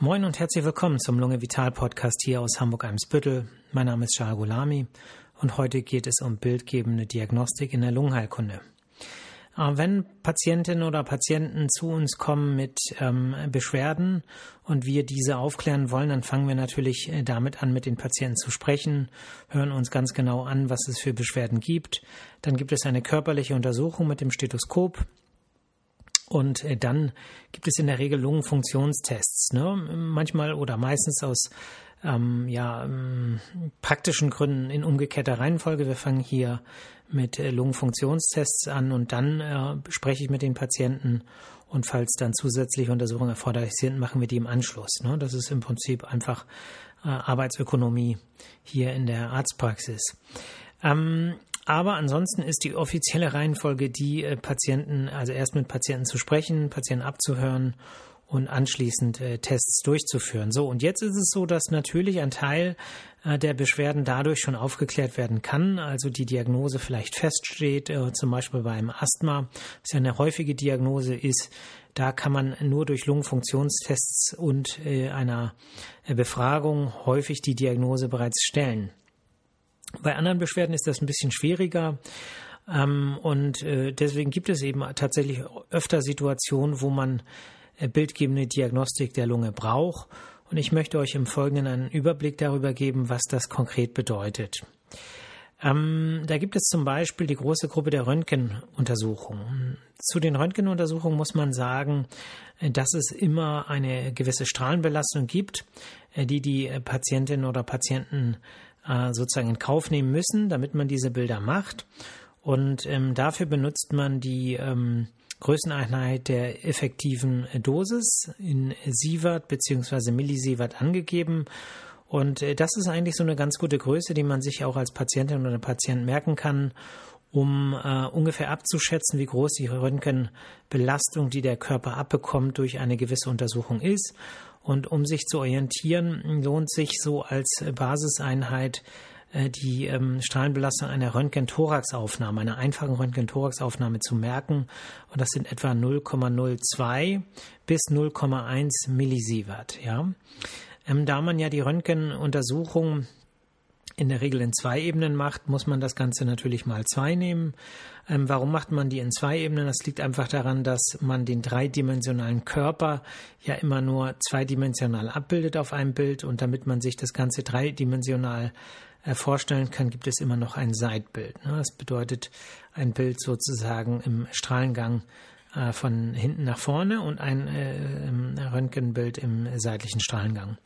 Moin und herzlich willkommen zum Lunge Vital Podcast hier aus Hamburg-Eimsbüttel. Mein Name ist Charles Gulami und heute geht es um bildgebende Diagnostik in der Lungenheilkunde. Äh, wenn Patientinnen oder Patienten zu uns kommen mit ähm, Beschwerden und wir diese aufklären wollen, dann fangen wir natürlich äh, damit an, mit den Patienten zu sprechen, hören uns ganz genau an, was es für Beschwerden gibt. Dann gibt es eine körperliche Untersuchung mit dem Stethoskop. Und äh, dann gibt es in der Regel Lungenfunktionstests. Ne? Manchmal oder meistens aus ähm, ja, ähm, praktischen Gründen in umgekehrter Reihenfolge. Wir fangen hier mit äh, Lungenfunktionstests an und dann äh, spreche ich mit den Patienten und falls dann zusätzliche Untersuchungen erforderlich sind, machen wir die im Anschluss. Ne? Das ist im Prinzip einfach äh, Arbeitsökonomie hier in der Arztpraxis. Ähm, aber ansonsten ist die offizielle Reihenfolge die äh, Patienten, also erst mit Patienten zu sprechen, Patienten abzuhören und anschließend äh, Tests durchzuführen. So, und jetzt ist es so, dass natürlich ein Teil äh, der Beschwerden dadurch schon aufgeklärt werden kann, also die Diagnose vielleicht feststeht, äh, zum Beispiel beim Asthma, was ja eine häufige Diagnose ist. Da kann man nur durch Lungenfunktionstests und äh, einer äh, Befragung häufig die Diagnose bereits stellen. Bei anderen Beschwerden ist das ein bisschen schwieriger. Ähm, und äh, deswegen gibt es eben tatsächlich öfter Situationen, wo man äh, bildgebende Diagnostik der Lunge braucht. Und ich möchte euch im Folgenden einen Überblick darüber geben, was das konkret bedeutet. Ähm, da gibt es zum Beispiel die große Gruppe der Röntgenuntersuchungen. Zu den Röntgenuntersuchungen muss man sagen, äh, dass es immer eine gewisse Strahlenbelastung gibt, die die Patientinnen oder Patienten sozusagen in Kauf nehmen müssen, damit man diese Bilder macht. Und ähm, dafür benutzt man die ähm, Größeneinheit der effektiven Dosis in Sievert bzw. Millisievert angegeben. Und äh, das ist eigentlich so eine ganz gute Größe, die man sich auch als Patientin oder Patient merken kann, um äh, ungefähr abzuschätzen, wie groß die Röntgenbelastung, die der Körper abbekommt, durch eine gewisse Untersuchung ist. Und um sich zu orientieren, lohnt sich so als Basiseinheit äh, die ähm, Strahlenbelastung einer Röntgen-Thorax-Aufnahme, einer einfachen Röntgen-Thorax-Aufnahme zu merken. Und das sind etwa 0,02 bis 0,1 Millisievert. Ja. Ähm, da man ja die Röntgenuntersuchung in der Regel in zwei Ebenen macht, muss man das Ganze natürlich mal zwei nehmen. Ähm, warum macht man die in zwei Ebenen? Das liegt einfach daran, dass man den dreidimensionalen Körper ja immer nur zweidimensional abbildet auf einem Bild und damit man sich das Ganze dreidimensional äh, vorstellen kann, gibt es immer noch ein Seitbild. Ne? Das bedeutet ein Bild sozusagen im Strahlengang äh, von hinten nach vorne und ein äh, Röntgenbild im seitlichen Strahlengang.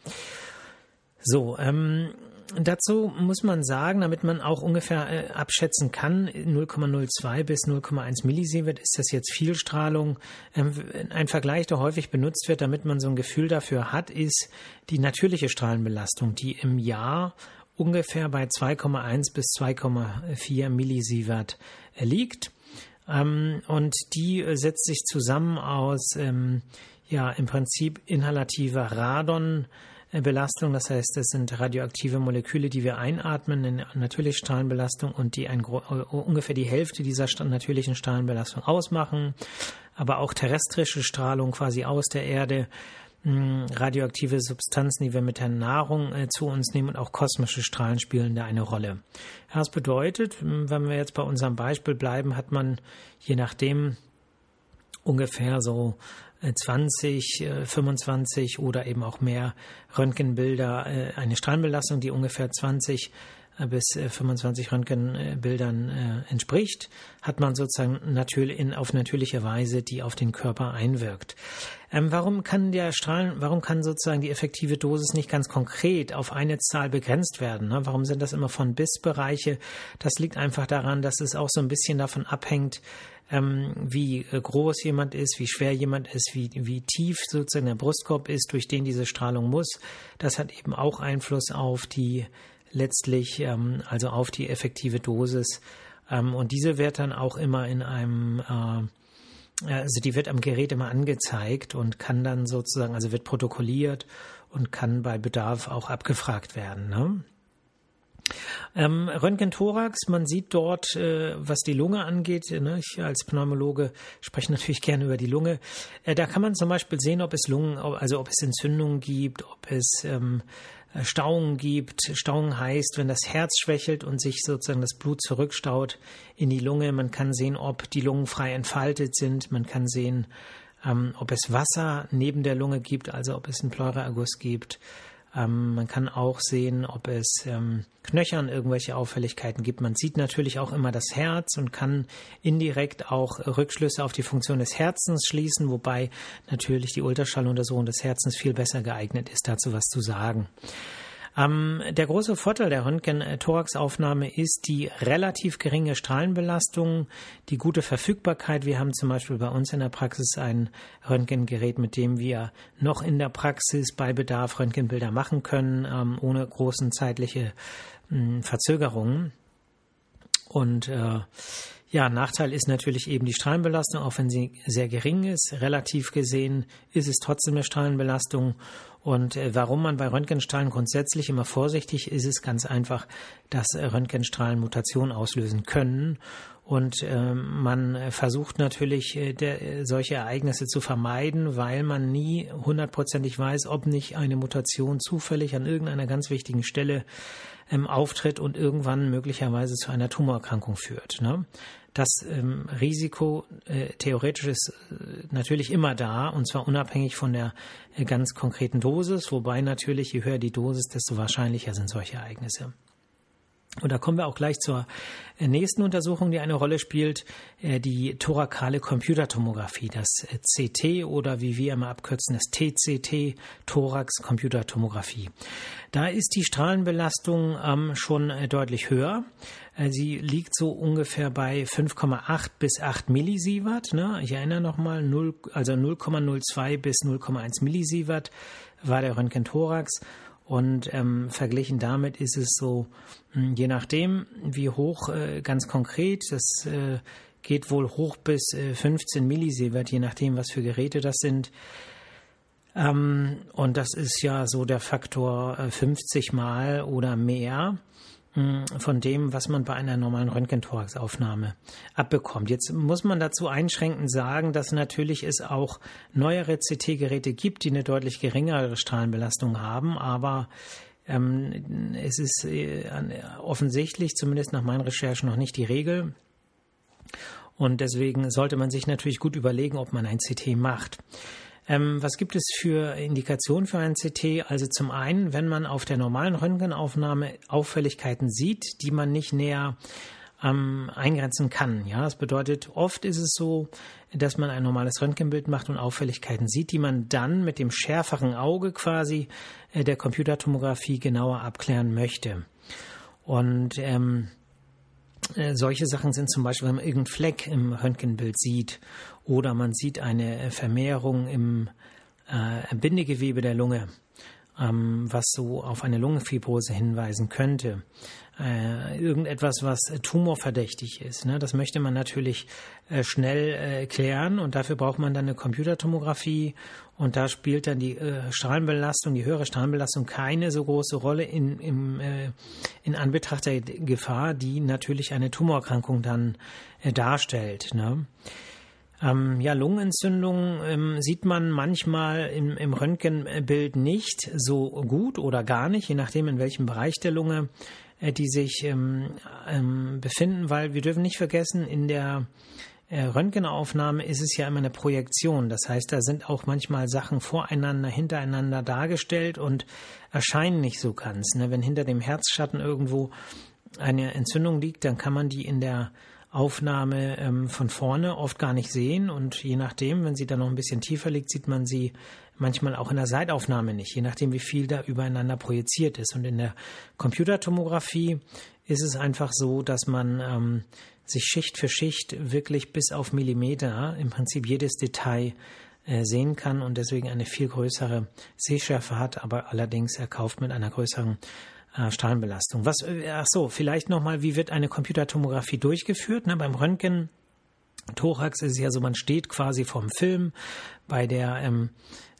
So, ähm, dazu muss man sagen, damit man auch ungefähr äh, abschätzen kann, 0,02 bis 0,1 Millisievert ist das jetzt viel Strahlung. Ähm, ein Vergleich, der häufig benutzt wird, damit man so ein Gefühl dafür hat, ist die natürliche Strahlenbelastung, die im Jahr ungefähr bei 2,1 bis 2,4 Millisievert liegt. Ähm, und die setzt sich zusammen aus, ähm, ja, im Prinzip inhalativer Radonbelastung. Das heißt, das sind radioaktive Moleküle, die wir einatmen in natürliche Strahlenbelastung und die ein, ungefähr die Hälfte dieser natürlichen Strahlenbelastung ausmachen. Aber auch terrestrische Strahlung quasi aus der Erde radioaktive Substanzen, die wir mit der Nahrung äh, zu uns nehmen und auch kosmische Strahlen spielen da eine Rolle. Das bedeutet, wenn wir jetzt bei unserem Beispiel bleiben, hat man je nachdem ungefähr so 20, äh, 25 äh, oder eben auch mehr Röntgenbilder, eine Strahlenbelastung, die ungefähr 20 bis 25 äh, Röntgenbildern äh, entspricht, hat man sozusagen natürlich in, auf natürliche Weise, die auf den Körper einwirkt. Ähm, warum kann der Strahlen, warum kann sozusagen die effektive Dosis nicht ganz konkret auf eine Zahl begrenzt werden? Ne? Warum sind das immer von bis Bereiche? Das liegt einfach daran, dass es auch so ein bisschen davon abhängt, ähm, wie äh, groß jemand ist, wie schwer jemand ist, wie, wie tief sozusagen der Brustkorb ist, durch den diese Strahlung muss. Das hat eben auch Einfluss auf die letztlich ähm, also auf die effektive Dosis. Ähm, und diese wird dann auch immer in einem, äh, also die wird am Gerät immer angezeigt und kann dann sozusagen, also wird protokolliert und kann bei Bedarf auch abgefragt werden. Ne? Ähm, Röntgen-Thorax, man sieht dort, äh, was die Lunge angeht. Ne? Ich als Pneumologe spreche natürlich gerne über die Lunge. Äh, da kann man zum Beispiel sehen, ob es Lungen, also ob es Entzündungen gibt, ob es ähm, Stauungen gibt. Stauungen heißt, wenn das Herz schwächelt und sich sozusagen das Blut zurückstaut in die Lunge. Man kann sehen, ob die Lungen frei entfaltet sind. Man kann sehen, ähm, ob es Wasser neben der Lunge gibt, also ob es einen Pleuraerguss gibt. Ähm, man kann auch sehen, ob es ähm, Knöchern irgendwelche Auffälligkeiten gibt. Man sieht natürlich auch immer das Herz und kann indirekt auch Rückschlüsse auf die Funktion des Herzens schließen, wobei natürlich die Ultraschalluntersuchung des Herzens viel besser geeignet ist, dazu was zu sagen. Ähm, der große Vorteil der Röntgen-Thorax-Aufnahme ist die relativ geringe Strahlenbelastung, die gute Verfügbarkeit. Wir haben zum Beispiel bei uns in der Praxis ein Röntgengerät, mit dem wir noch in der Praxis bei Bedarf Röntgenbilder machen können, ähm, ohne großen zeitliche äh, Verzögerungen. Und äh, ja, Nachteil ist natürlich eben die Strahlenbelastung, auch wenn sie sehr gering ist. Relativ gesehen ist es trotzdem eine Strahlenbelastung. Und äh, warum man bei Röntgenstrahlen grundsätzlich immer vorsichtig ist, ist ganz einfach, dass Röntgenstrahlen Mutationen auslösen können. Und äh, man versucht natürlich, äh, der, solche Ereignisse zu vermeiden, weil man nie hundertprozentig weiß, ob nicht eine Mutation zufällig an irgendeiner ganz wichtigen Stelle ähm, auftritt und irgendwann möglicherweise zu einer Tumorerkrankung führt. Ne? Das ähm, Risiko äh, theoretisch ist äh, natürlich immer da und zwar unabhängig von der äh, ganz konkreten Dosis, wobei natürlich je höher die Dosis, desto wahrscheinlicher sind solche Ereignisse. Und da kommen wir auch gleich zur äh, nächsten Untersuchung, die eine Rolle spielt, äh, die thorakale Computertomographie, das äh, CT oder wie wir immer abkürzen, das TCT, Thorax Computertomographie. Da ist die Strahlenbelastung ähm, schon deutlich höher. Sie liegt so ungefähr bei 5,8 bis 8 Millisievert. Ne? Ich erinnere nochmal, 0, also 0,02 bis 0,1 Millisievert war der Röntgen-Thorax und ähm, verglichen damit ist es so, hm, je nachdem, wie hoch äh, ganz konkret, das äh, geht wohl hoch bis äh, 15 Millisievert, je nachdem, was für Geräte das sind. Ähm, und das ist ja so der Faktor 50 äh, mal oder mehr. Hm, von dem, was man bei einer normalen Röntgenthoraxaufnahme abbekommt. Jetzt muss man dazu einschränkend sagen, dass natürlich es auch neuere CT-Geräte gibt, die eine deutlich geringere Strahlenbelastung haben, aber ähm, es ist äh, offensichtlich, zumindest nach meinen Recherchen, noch nicht die Regel. Und deswegen sollte man sich natürlich gut überlegen, ob man ein CT macht. Ähm, was gibt es für Indikationen für ein CT? Also zum einen, wenn man auf der normalen Röntgenaufnahme Auffälligkeiten sieht, die man nicht näher ähm, eingrenzen kann. Ja, das bedeutet, oft ist es so, dass man ein normales Röntgenbild macht und Auffälligkeiten sieht, die man dann mit dem schärferen Auge quasi äh, der Computertomographie genauer abklären möchte. Und ähm, äh, solche Sachen sind zum Beispiel, wenn man irgendeinen Fleck im Röntgenbild sieht oder man sieht eine Vermehrung im äh, Bindegewebe der Lunge, ähm, was so auf eine Lungenfibrose hinweisen könnte äh, irgendetwas, was tumorverdächtig ist. Ne? Das möchte man natürlich äh, schnell äh, klären und dafür braucht man dann eine Computertomographie und da spielt dann die äh, Strahlenbelastung, die höhere Strahlenbelastung keine so große Rolle in, im, äh, in Anbetracht der Gefahr, die natürlich eine Tumorerkrankung dann äh, darstellt. Ne? Ähm, ja, Lungenentzündung ähm, sieht man manchmal im, im Röntgenbild nicht so gut oder gar nicht, je nachdem in welchem Bereich der Lunge äh, die sich ähm, ähm, befinden, weil wir dürfen nicht vergessen, in der äh, Röntgenaufnahme ist es ja immer eine Projektion. Das heißt, da sind auch manchmal Sachen voreinander, hintereinander dargestellt und erscheinen nicht so ganz. Ne? Wenn hinter dem Herzschatten irgendwo eine Entzündung liegt, dann kann man die in der Aufnahme ähm, von vorne oft gar nicht sehen und je nachdem, wenn sie dann noch ein bisschen tiefer liegt, sieht man sie manchmal auch in der Seitaufnahme nicht, je nachdem, wie viel da übereinander projiziert ist. Und in der Computertomographie ist es einfach so, dass man ähm, sich Schicht für Schicht wirklich bis auf Millimeter im Prinzip jedes Detail äh, sehen kann und deswegen eine viel größere Sehschärfe hat, aber allerdings erkauft mit einer größeren äh, Strahlenbelastung. Was, äh, ach so, vielleicht nochmal, wie wird eine Computertomographie durchgeführt? Ne, beim Röntgen Thorax ist ja so, man steht quasi vorm Film bei der ähm,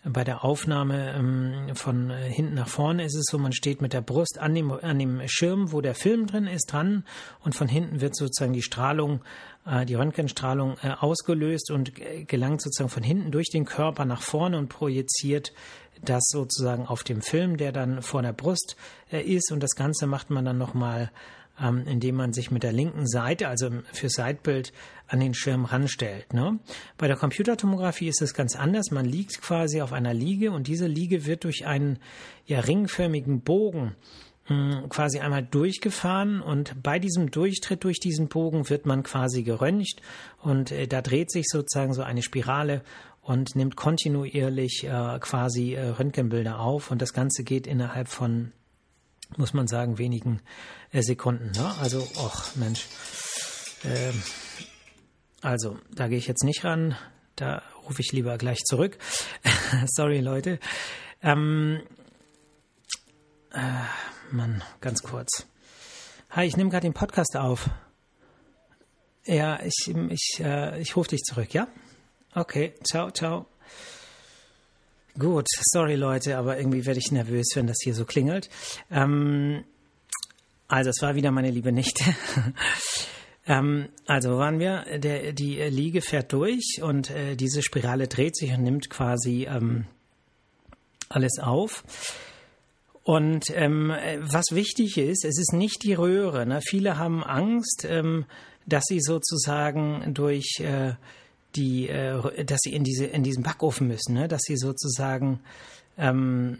bei der Aufnahme ähm, von äh, hinten nach vorne ist es so, man steht mit der Brust an dem, an dem Schirm, wo der Film drin ist, dran und von hinten wird sozusagen die Strahlung, äh, die Röntgenstrahlung äh, ausgelöst und gelangt sozusagen von hinten durch den Körper nach vorne und projiziert das sozusagen auf dem Film, der dann vor der Brust ist. Und das Ganze macht man dann nochmal ähm, indem man sich mit der linken Seite, also für Seitbild, an den Schirm ranstellt. Ne? Bei der Computertomographie ist es ganz anders. Man liegt quasi auf einer Liege und diese Liege wird durch einen ja, ringförmigen Bogen hm, quasi einmal durchgefahren und bei diesem Durchtritt durch diesen Bogen wird man quasi geröntgt und äh, da dreht sich sozusagen so eine Spirale und nimmt kontinuierlich äh, quasi äh, Röntgenbilder auf und das Ganze geht innerhalb von muss man sagen, wenigen äh, Sekunden. Ne? Also, ach Mensch. Ähm, also, da gehe ich jetzt nicht ran. Da rufe ich lieber gleich zurück. Sorry, Leute. Ähm, äh, Mann, ganz kurz. Hi, ich nehme gerade den Podcast auf. Ja, ich, ich, äh, ich rufe dich zurück, ja? Okay, ciao, ciao. Gut, sorry Leute, aber irgendwie werde ich nervös, wenn das hier so klingelt. Ähm, also es war wieder meine liebe Nichte. ähm, also waren wir, der, die Liege fährt durch und äh, diese Spirale dreht sich und nimmt quasi ähm, alles auf. Und ähm, was wichtig ist, es ist nicht die Röhre. Ne? Viele haben Angst, ähm, dass sie sozusagen durch äh, die, äh, dass sie in diese in diesen Backofen müssen, ne? dass sie sozusagen ähm,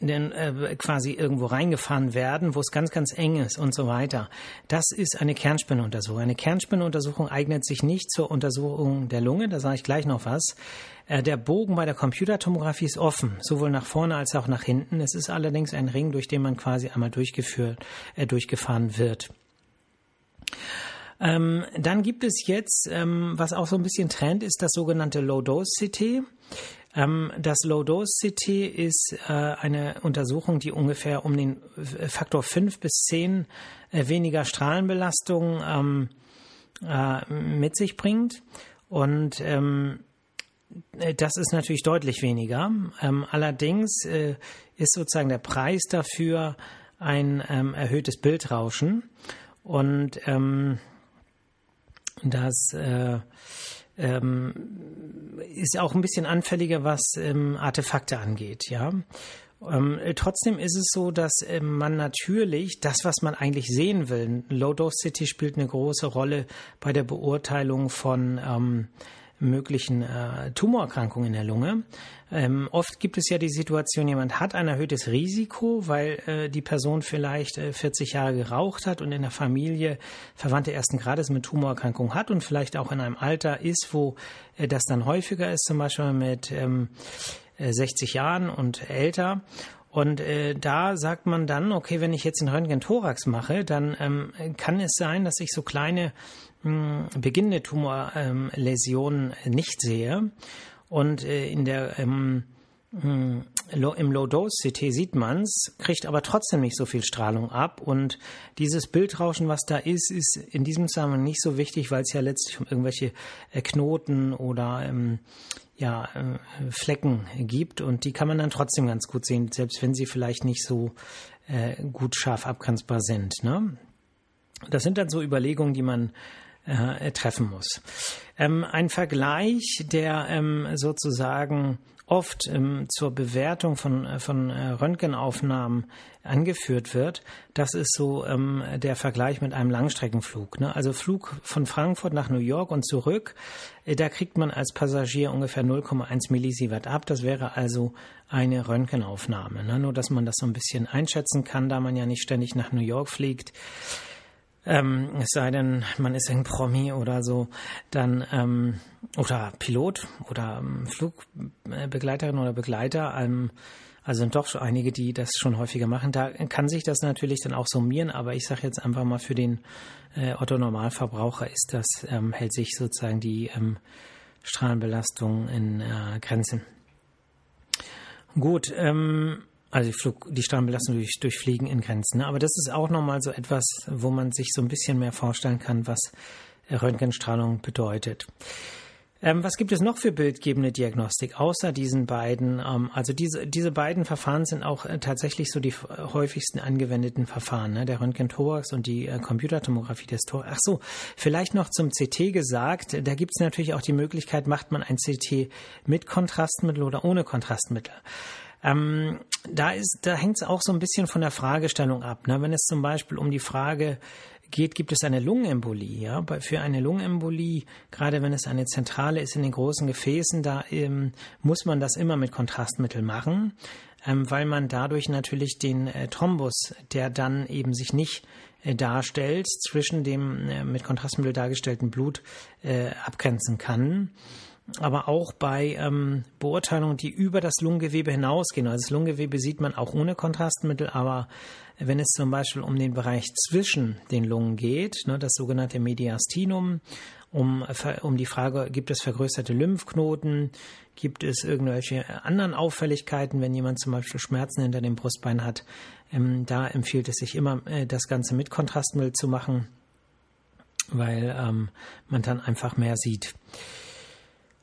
denn, äh, quasi irgendwo reingefahren werden, wo es ganz, ganz eng ist und so weiter. Das ist eine Kernspinuntersuchung. Eine Kernspinuntersuchung eignet sich nicht zur Untersuchung der Lunge, da sage ich gleich noch was. Äh, der Bogen bei der Computertomographie ist offen, sowohl nach vorne als auch nach hinten. Es ist allerdings ein Ring, durch den man quasi einmal durchgeführt, äh, durchgefahren wird. Ähm, dann gibt es jetzt, ähm, was auch so ein bisschen Trend ist, das sogenannte Low-Dose-CT. Ähm, das Low-Dose-CT ist äh, eine Untersuchung, die ungefähr um den Faktor 5 bis 10 äh, weniger Strahlenbelastung ähm, äh, mit sich bringt. Und ähm, das ist natürlich deutlich weniger. Ähm, allerdings äh, ist sozusagen der Preis dafür ein erhöhtes Bildrauschen. Und ähm, das äh, ähm, ist auch ein bisschen anfälliger, was ähm, Artefakte angeht, ja. Ähm, trotzdem ist es so, dass äh, man natürlich das, was man eigentlich sehen will, Low Dose City spielt eine große Rolle bei der Beurteilung von ähm, möglichen äh, Tumorerkrankungen in der Lunge. Ähm, oft gibt es ja die Situation, jemand hat ein erhöhtes Risiko, weil äh, die Person vielleicht äh, 40 Jahre geraucht hat und in der Familie Verwandte ersten Grades mit Tumorerkrankung hat und vielleicht auch in einem Alter ist, wo äh, das dann häufiger ist, zum Beispiel mit ähm, 60 äh, Jahren und älter. Und äh, da sagt man dann, okay, wenn ich jetzt einen Röntgen-Thorax mache, dann ähm, kann es sein, dass ich so kleine mh, hm, beginnende Tumorläsionen ähm, nicht sehe. Und äh, in der ähm, hm, im Low-Dose-CT sieht man's, kriegt aber trotzdem nicht so viel Strahlung ab. Und dieses Bildrauschen, was da ist, ist in diesem Zusammenhang nicht so wichtig, weil es ja letztlich um irgendwelche äh, Knoten oder ähm, ja, äh, Flecken gibt. Und die kann man dann trotzdem ganz gut sehen, selbst wenn sie vielleicht nicht so äh, gut scharf abgrenzbar sind. Ne? Das sind dann so Überlegungen, die man äh, treffen muss. Ähm, ein Vergleich, der ähm, sozusagen oft ähm, zur Bewertung von, äh, von äh, Röntgenaufnahmen angeführt wird, das ist so ähm, der Vergleich mit einem Langstreckenflug. Ne? Also Flug von Frankfurt nach New York und zurück, äh, da kriegt man als Passagier ungefähr 0,1 Millisievert ab. Das wäre also eine Röntgenaufnahme. Ne? Nur, dass man das so ein bisschen einschätzen kann, da man ja nicht ständig nach New York fliegt. Ähm, es sei denn, man ist ein Promi oder so, dann ähm, oder Pilot oder ähm, Flugbegleiterin oder Begleiter. Ähm, also sind doch einige, die das schon häufiger machen. Da kann sich das natürlich dann auch summieren, aber ich sage jetzt einfach mal für den äh, Otto Normalverbraucher ist das ähm, hält sich sozusagen die ähm, Strahlenbelastung in äh, Grenzen. Gut, ähm, also die, Flug, die Strahlenbelastung durch, durch Fliegen in Grenzen. Ne? Aber das ist auch nochmal so etwas, wo man sich so ein bisschen mehr vorstellen kann, was Röntgenstrahlung bedeutet. Ähm, was gibt es noch für bildgebende Diagnostik außer diesen beiden? Ähm, also diese, diese beiden Verfahren sind auch äh, tatsächlich so die häufigsten angewendeten Verfahren, ne? der Röntgen-Thorax und die äh, Computertomographie des Thorax. Ach so, vielleicht noch zum CT gesagt. Da gibt es natürlich auch die Möglichkeit, macht man ein CT mit Kontrastmittel oder ohne Kontrastmittel. Ähm, da ist, da hängt es auch so ein bisschen von der Fragestellung ab. Ne? Wenn es zum Beispiel um die Frage geht, gibt es eine Lungenembolie. Ja? Für eine Lungenembolie, gerade wenn es eine zentrale ist in den großen Gefäßen, da ähm, muss man das immer mit Kontrastmittel machen, ähm, weil man dadurch natürlich den äh, Thrombus, der dann eben sich nicht äh, darstellt, zwischen dem äh, mit Kontrastmittel dargestellten Blut äh, abgrenzen kann aber auch bei ähm, Beurteilungen, die über das Lungengewebe hinausgehen. Also das Lungengewebe sieht man auch ohne Kontrastmittel, aber wenn es zum Beispiel um den Bereich zwischen den Lungen geht, ne, das sogenannte Mediastinum, um, um die Frage, gibt es vergrößerte Lymphknoten, gibt es irgendwelche anderen Auffälligkeiten, wenn jemand zum Beispiel Schmerzen hinter dem Brustbein hat, ähm, da empfiehlt es sich immer, äh, das Ganze mit Kontrastmittel zu machen, weil ähm, man dann einfach mehr sieht.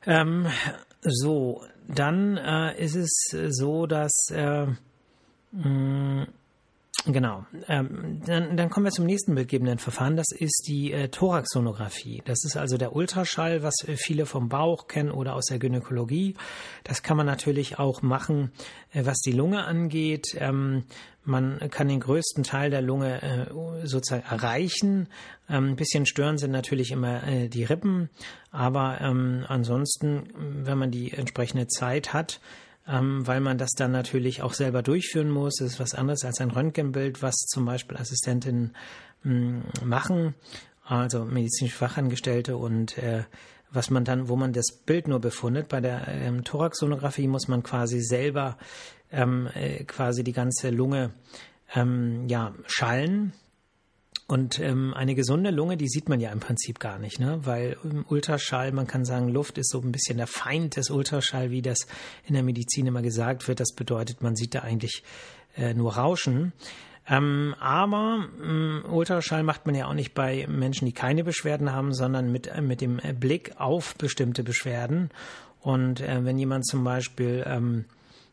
Ähm, so, dann äh, ist es so, dass äh, mh, Genau. Ähm, dann, dann kommen wir zum nächsten bildgebenden Verfahren. Das ist die äh, Thoraxsonographie. Das ist also der Ultraschall, was äh, viele vom Bauch kennen oder aus der Gynäkologie. Das kann man natürlich auch machen, äh, was die Lunge angeht. Ähm, man kann den größten Teil der Lunge äh, sozusagen erreichen. Ähm, ein bisschen stören sind natürlich immer äh, die Rippen, aber ähm, ansonsten, wenn man die entsprechende Zeit hat, ähm, weil man das dann natürlich auch selber durchführen muss. Das ist was anderes als ein Röntgenbild, was zum Beispiel Assistentinnen mh, hm, machen, also medizinische Fachangestellte und äh, was man dann, wo man das Bild nur befundet. Bei der ähm, Thoraxsonographie muss man quasi selber ähm, äh, quasi die ganze Lunge ähm, ja, schallen und ähm, eine gesunde Lunge, die sieht man ja im Prinzip gar nicht, ne? weil im Ultraschall, man kann sagen, Luft ist so ein bisschen der Feind des Ultraschall, wie das in der Medizin immer gesagt wird. Das bedeutet, man sieht da eigentlich äh, nur Rauschen. Ähm, aber ähm, Ultraschall macht man ja auch nicht bei Menschen, die keine Beschwerden haben, sondern mit, äh, mit dem Blick auf bestimmte Beschwerden. Und äh, wenn jemand zum Beispiel ähm,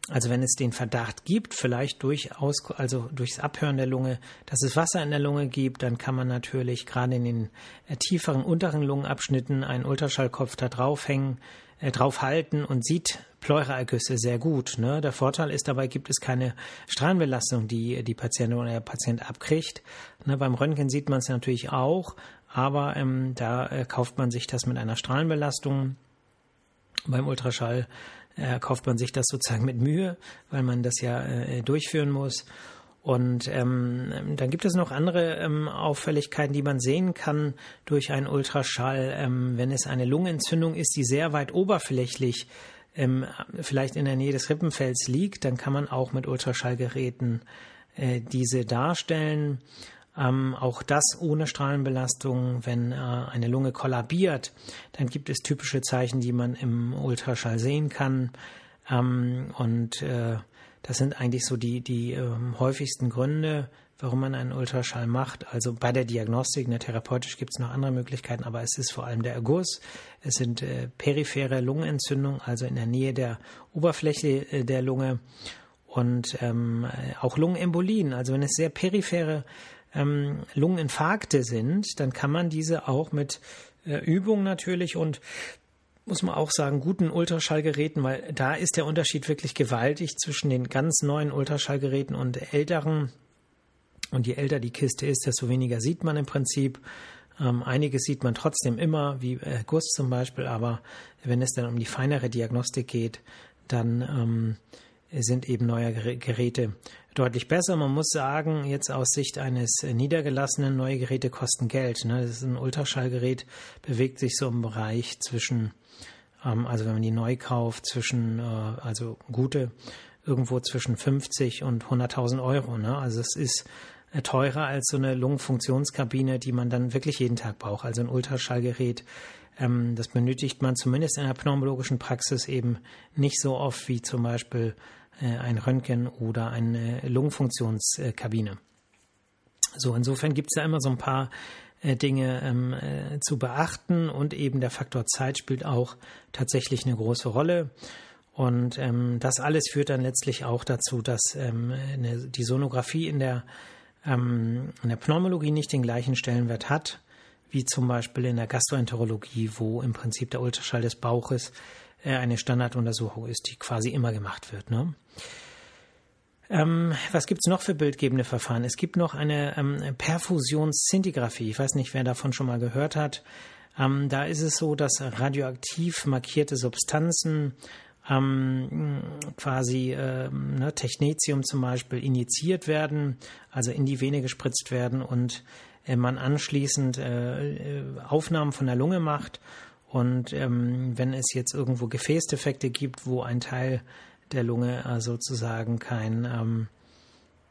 also wenn es den Verdacht gibt, vielleicht durchaus, also durchs Abhören der Lunge, dass es Wasser in der Lunge gibt, dann kann man natürlich gerade in den äh, tieferen unteren Lungenabschnitten einen Ultraschallkopf da draufhängen, äh, draufhalten und sieht Pleuraergüsse sehr gut. Ne? Der Vorteil ist dabei, gibt es keine Strahlenbelastung, die die Patientin oder der Patient abkriegt. Ne? Beim Röntgen sieht man es natürlich auch, aber ähm, da äh, kauft man sich das mit einer Strahlenbelastung. Beim Ultraschall äh, kauft man sich das sozusagen mit Mühe, weil man das ja äh, durchführen muss. Und ähm, dann gibt es noch andere ähm, Auffälligkeiten, die man sehen kann durch einen Ultraschall. Ähm, wenn es eine Lungenentzündung ist, die sehr weit oberflächlich ähm, vielleicht in der Nähe des Rippenfells liegt, dann kann man auch mit Ultraschallgeräten äh, diese darstellen. Ähm, auch das ohne Strahlenbelastung, wenn äh, eine Lunge kollabiert, dann gibt es typische Zeichen, die man im Ultraschall sehen kann. Ähm, und äh, das sind eigentlich so die, die äh, häufigsten Gründe, warum man einen Ultraschall macht. Also bei der Diagnostik, ne, therapeutisch gibt es noch andere Möglichkeiten, aber es ist vor allem der Erguss. Es sind äh, periphere Lungenentzündungen, also in der Nähe der Oberfläche äh, der Lunge und ähm, auch Lungenembolien. Also wenn es sehr periphere ähm, Lungeninfarkte sind, dann kann man diese auch mit äh, Übung natürlich und muss man auch sagen, guten Ultraschallgeräten, weil da ist der Unterschied wirklich gewaltig zwischen den ganz neuen Ultraschallgeräten und älteren. Und je älter die Kiste ist, desto weniger sieht man im Prinzip. Ähm, einiges sieht man trotzdem immer, wie äh, Guss zum Beispiel, aber wenn es dann um die feinere Diagnostik geht, dann ähm, sind eben neue Geräte deutlich besser. Man muss sagen, jetzt aus Sicht eines Niedergelassenen, neue Geräte kosten Geld. Ne? Das ist ein Ultraschallgerät, bewegt sich so im Bereich zwischen, ähm, also wenn man die neu kauft, zwischen, äh, also gute, irgendwo zwischen 50 und 100.000 Euro. Ne? Also es ist äh, teurer als so eine Lungenfunktionskabine, die man dann wirklich jeden Tag braucht. Also ein Ultraschallgerät, ähm, das benötigt man zumindest in der pneumologischen Praxis eben nicht so oft wie zum Beispiel ein Röntgen oder eine Lungenfunktionskabine. So, insofern gibt es da immer so ein paar äh, Dinge ähm, äh, zu beachten und eben der Faktor Zeit spielt auch tatsächlich eine große Rolle. Und ähm, das alles führt dann letztlich auch dazu, dass ähm, eine, die Sonographie in der, ähm, in der Pneumologie nicht den gleichen Stellenwert hat, wie zum Beispiel in der Gastroenterologie, wo im Prinzip der Ultraschall des Bauches äh, eine Standarduntersuchung ist, die quasi immer gemacht wird. Ne? Ähm, was gibt's noch für bildgebende Verfahren? Es gibt noch eine ähm, Perfusionsszintigraphie. Ich weiß nicht, wer davon schon mal gehört hat. Ähm, da ist es so, dass radioaktiv markierte Substanzen ähm, quasi ähm, ne, Technetium zum Beispiel injiziert werden, also in die Vene gespritzt werden und äh, man anschließend äh, äh Aufnahmen von der Lunge macht. Und ähm, wenn es jetzt irgendwo Gefäßdefekte gibt, wo ein Teil der Lunge äh, sozusagen kein, ähm,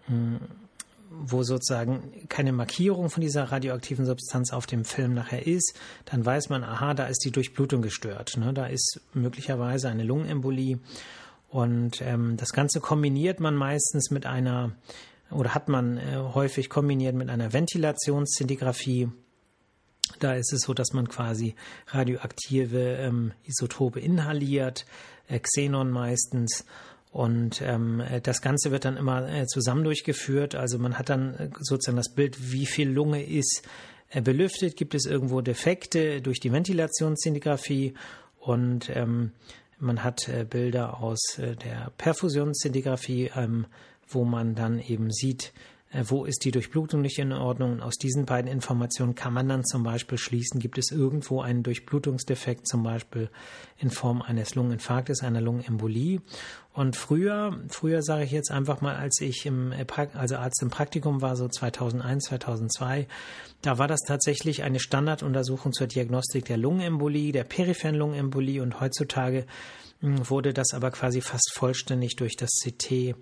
hm, wo sozusagen keine Markierung von dieser radioaktiven Substanz auf dem Film nachher ist, dann weiß man, aha, da ist die Durchblutung gestört. Ne? Da ist möglicherweise eine Lungenembolie. Und ähm, das Ganze kombiniert man meistens mit einer, oder hat man äh, häufig kombiniert mit einer Ventilationsszintigraphie. Da ist es so, dass man quasi radioaktive ähm, Isotope inhaliert, äh, Xenon meistens. Und ähm, äh, das Ganze wird dann immer äh, zusammen durchgeführt. Also man hat dann äh, sozusagen das Bild, wie viel Lunge ist äh, belüftet, gibt es irgendwo Defekte durch die Ventilationsszintigraphie und ähm, man hat äh, Bilder aus der Perfusionsszintigraphie, ähm, wo man dann eben sieht, äh, wo ist die Durchblutung nicht in Ordnung? Und aus diesen beiden Informationen kann man dann zum Beispiel schließen, gibt es irgendwo einen Durchblutungsdefekt, zum Beispiel in Form eines Lungeninfarktes, einer Lungenembolie. Und früher, früher sage ich jetzt einfach mal, als ich im, äh, also Arzt im Praktikum war, so 2001, 2002, da war das tatsächlich eine Standarduntersuchung zur Diagnostik der Lungenembolie, der peripheren Lungenembolie und heutzutage wurde das aber quasi fast vollständig durch das CT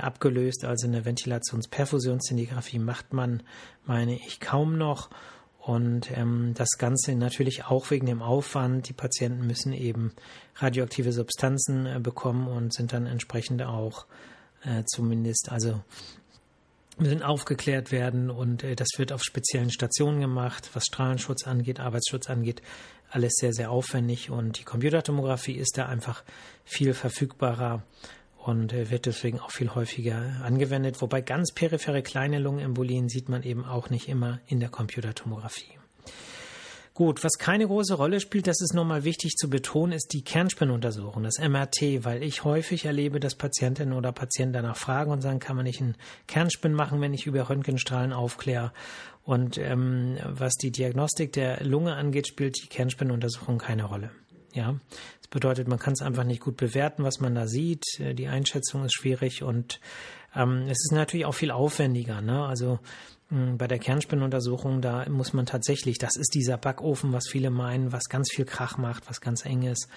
abgelöst. Also eine Ventilationsperfusionsszintigraphie macht man, meine ich, kaum noch. Und ähm, das Ganze natürlich auch wegen dem Aufwand. Die Patienten müssen eben radioaktive Substanzen äh, bekommen und sind dann entsprechend auch äh, zumindest, also müssen aufgeklärt werden und äh, das wird auf speziellen Stationen gemacht, was Strahlenschutz angeht, Arbeitsschutz angeht, alles sehr, sehr aufwendig und die Computertomographie ist da einfach viel verfügbarer und äh, wird deswegen auch viel häufiger angewendet, wobei ganz periphere kleine Lungenembolien sieht man eben auch nicht immer in der Computertomographie. Gut, was keine große Rolle spielt, das ist nochmal wichtig zu betonen, ist die Kernspinnuntersuchung, das MRT, weil ich häufig erlebe, dass Patientinnen oder Patienten danach fragen und sagen, kann man nicht einen Kernspin machen, wenn ich über Röntgenstrahlen aufkläre? Und ähm, was die Diagnostik der Lunge angeht, spielt die Kernspinnuntersuchung keine Rolle. Ja, das bedeutet, man kann es einfach nicht gut bewerten, was man da sieht. Äh, die Einschätzung ist schwierig und ähm, es ist natürlich auch viel aufwendiger. Ne? Also hm, bei der Kernspinnuntersuchung, da muss man tatsächlich, das ist dieser Backofen, was viele meinen, was ganz viel Krach macht, was ganz eng ist.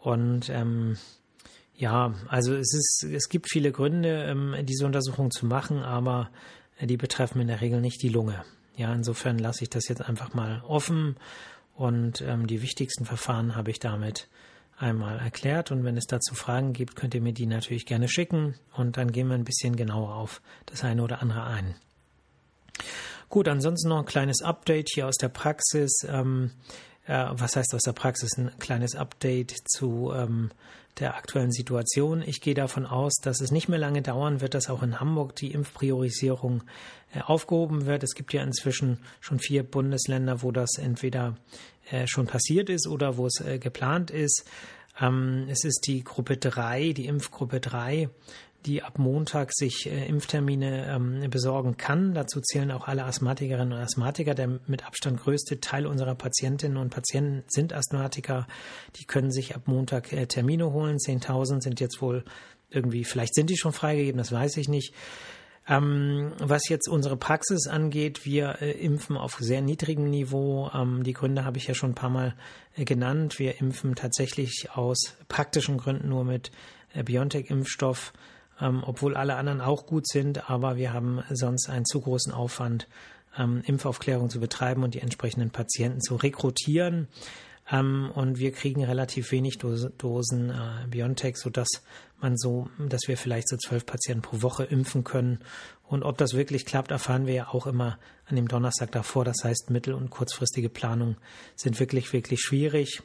Und ähm, ja, also es ist, es gibt viele Gründe, ähm, diese Untersuchung zu machen, aber die betreffen in der Regel nicht die Lunge. Ja, insofern lasse ich das jetzt einfach mal offen und ähm, die wichtigsten Verfahren habe ich damit einmal erklärt. Und wenn es dazu Fragen gibt, könnt ihr mir die natürlich gerne schicken und dann gehen wir ein bisschen genauer auf das eine oder andere ein. Gut, ansonsten noch ein kleines Update hier aus der Praxis. Ähm, äh, was heißt aus der Praxis? Ein kleines Update zu ähm, der aktuellen Situation. Ich gehe davon aus, dass es nicht mehr lange dauern wird, dass auch in Hamburg die Impfpriorisierung äh, aufgehoben wird. Es gibt ja inzwischen schon vier Bundesländer, wo das entweder äh, schon passiert ist oder wo es äh, geplant ist. Ähm, es ist die Gruppe 3, die Impfgruppe 3 die ab Montag sich äh, Impftermine ähm, besorgen kann. Dazu zählen auch alle Asthmatikerinnen und Asthmatiker. Der mit Abstand größte Teil unserer Patientinnen und Patienten sind Asthmatiker. Die können sich ab Montag äh, Termine holen. 10.000 sind jetzt wohl irgendwie, vielleicht sind die schon freigegeben, das weiß ich nicht. Ähm, was jetzt unsere Praxis angeht, wir äh, impfen auf sehr niedrigem Niveau. Ähm, die Gründe habe ich ja schon ein paar Mal äh, genannt. Wir impfen tatsächlich aus praktischen Gründen nur mit äh, BioNTech-Impfstoff ähm, obwohl alle anderen auch gut sind, aber wir haben sonst einen zu großen Aufwand, ähm, Impfaufklärung zu betreiben und die entsprechenden Patienten zu rekrutieren. Ähm, und wir kriegen relativ wenig Dosen, Dosen äh, BioNTech, sodass man so, dass wir vielleicht so zwölf Patienten pro Woche impfen können. Und ob das wirklich klappt, erfahren wir ja auch immer an dem Donnerstag davor. Das heißt, mittel- und kurzfristige Planungen sind wirklich, wirklich schwierig.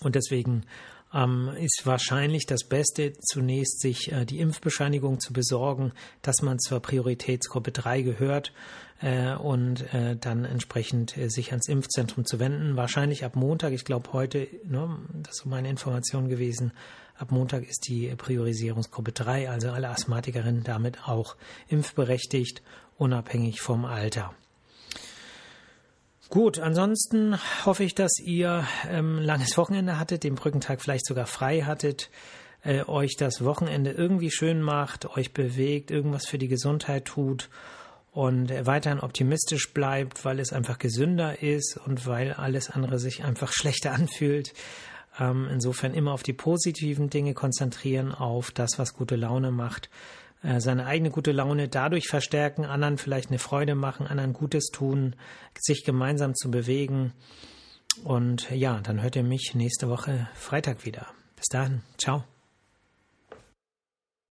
Und deswegen ähm, ist wahrscheinlich das Beste, zunächst sich äh, die Impfbescheinigung zu besorgen, dass man zur Prioritätsgruppe 3 gehört äh, und äh, dann entsprechend äh, sich ans Impfzentrum zu wenden. Wahrscheinlich ab Montag, ich glaube heute, ne, das ist so meine Information gewesen, ab Montag ist die Priorisierungsgruppe 3, also alle Asthmatikerinnen damit auch impfberechtigt, unabhängig vom Alter. Gut, ansonsten hoffe ich, dass ihr ähm, langes Wochenende hattet, den Brückentag vielleicht sogar frei hattet, äh, euch das Wochenende irgendwie schön macht, euch bewegt, irgendwas für die Gesundheit tut und weiterhin optimistisch bleibt, weil es einfach gesünder ist und weil alles andere sich einfach schlechter anfühlt. Ähm, insofern immer auf die positiven Dinge konzentrieren, auf das, was gute Laune macht äh, seine eigene gute Laune dadurch verstärken, anderen vielleicht eine Freude machen, anderen Gutes tun, sich gemeinsam zu bewegen. Und ja, dann hört ihr mich nächste Woche Freitag wieder. Bis dahin, ciao.